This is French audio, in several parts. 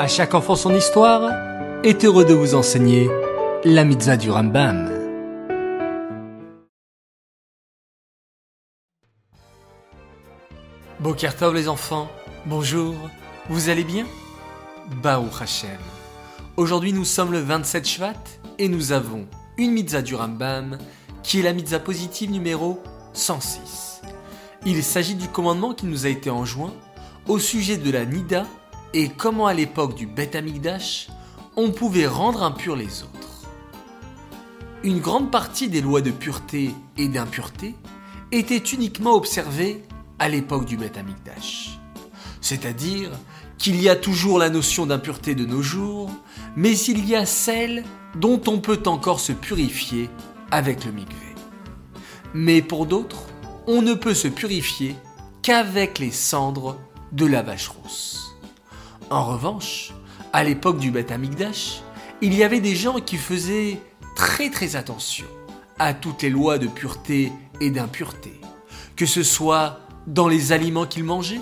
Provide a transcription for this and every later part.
À chaque enfant son histoire est heureux de vous enseigner la mitzvah du Rambam. Bokertov les enfants, bonjour, vous allez bien? Baruch Hashem. Aujourd'hui nous sommes le 27 Shvat et nous avons une mitzvah du Rambam qui est la mitzvah positive numéro 106. Il s'agit du commandement qui nous a été enjoint au sujet de la Nida et comment à l'époque du Beth Amikdash, on pouvait rendre impurs les autres? Une grande partie des lois de pureté et d'impureté étaient uniquement observées à l'époque du Beth Amikdash. C'est-à-dire qu'il y a toujours la notion d'impureté de nos jours, mais il y a celle dont on peut encore se purifier avec le mikvé. Mais pour d'autres, on ne peut se purifier qu'avec les cendres de la vache rousse. En revanche, à l'époque du Beth Amikdash, il y avait des gens qui faisaient très très attention à toutes les lois de pureté et d'impureté, que ce soit dans les aliments qu'ils mangeaient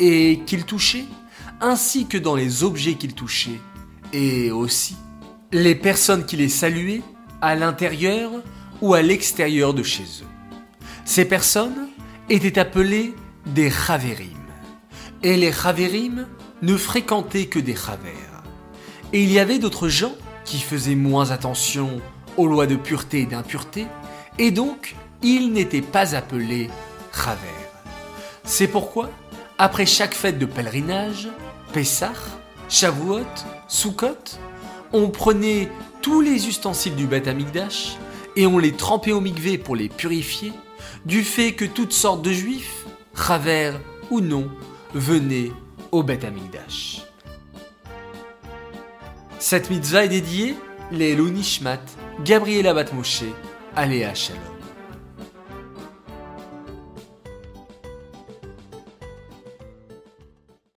et qu'ils touchaient, ainsi que dans les objets qu'ils touchaient, et aussi les personnes qui les saluaient à l'intérieur ou à l'extérieur de chez eux. Ces personnes étaient appelées des Chaverim. Et les Chaverim ne fréquentaient que des Chavers. Et il y avait d'autres gens qui faisaient moins attention aux lois de pureté et d'impureté, et donc ils n'étaient pas appelés Chaver. C'est pourquoi, après chaque fête de pèlerinage, Pessah, Shavuot, Sukkot, on prenait tous les ustensiles du Beth Amikdash et on les trempait au mikvé pour les purifier du fait que toutes sortes de juifs, Chaver ou non, venaient au Beth Amikdash. Cette mitzvah est dédiée les Nishmat, Gabriela Batmoshe, Aléa Shalom.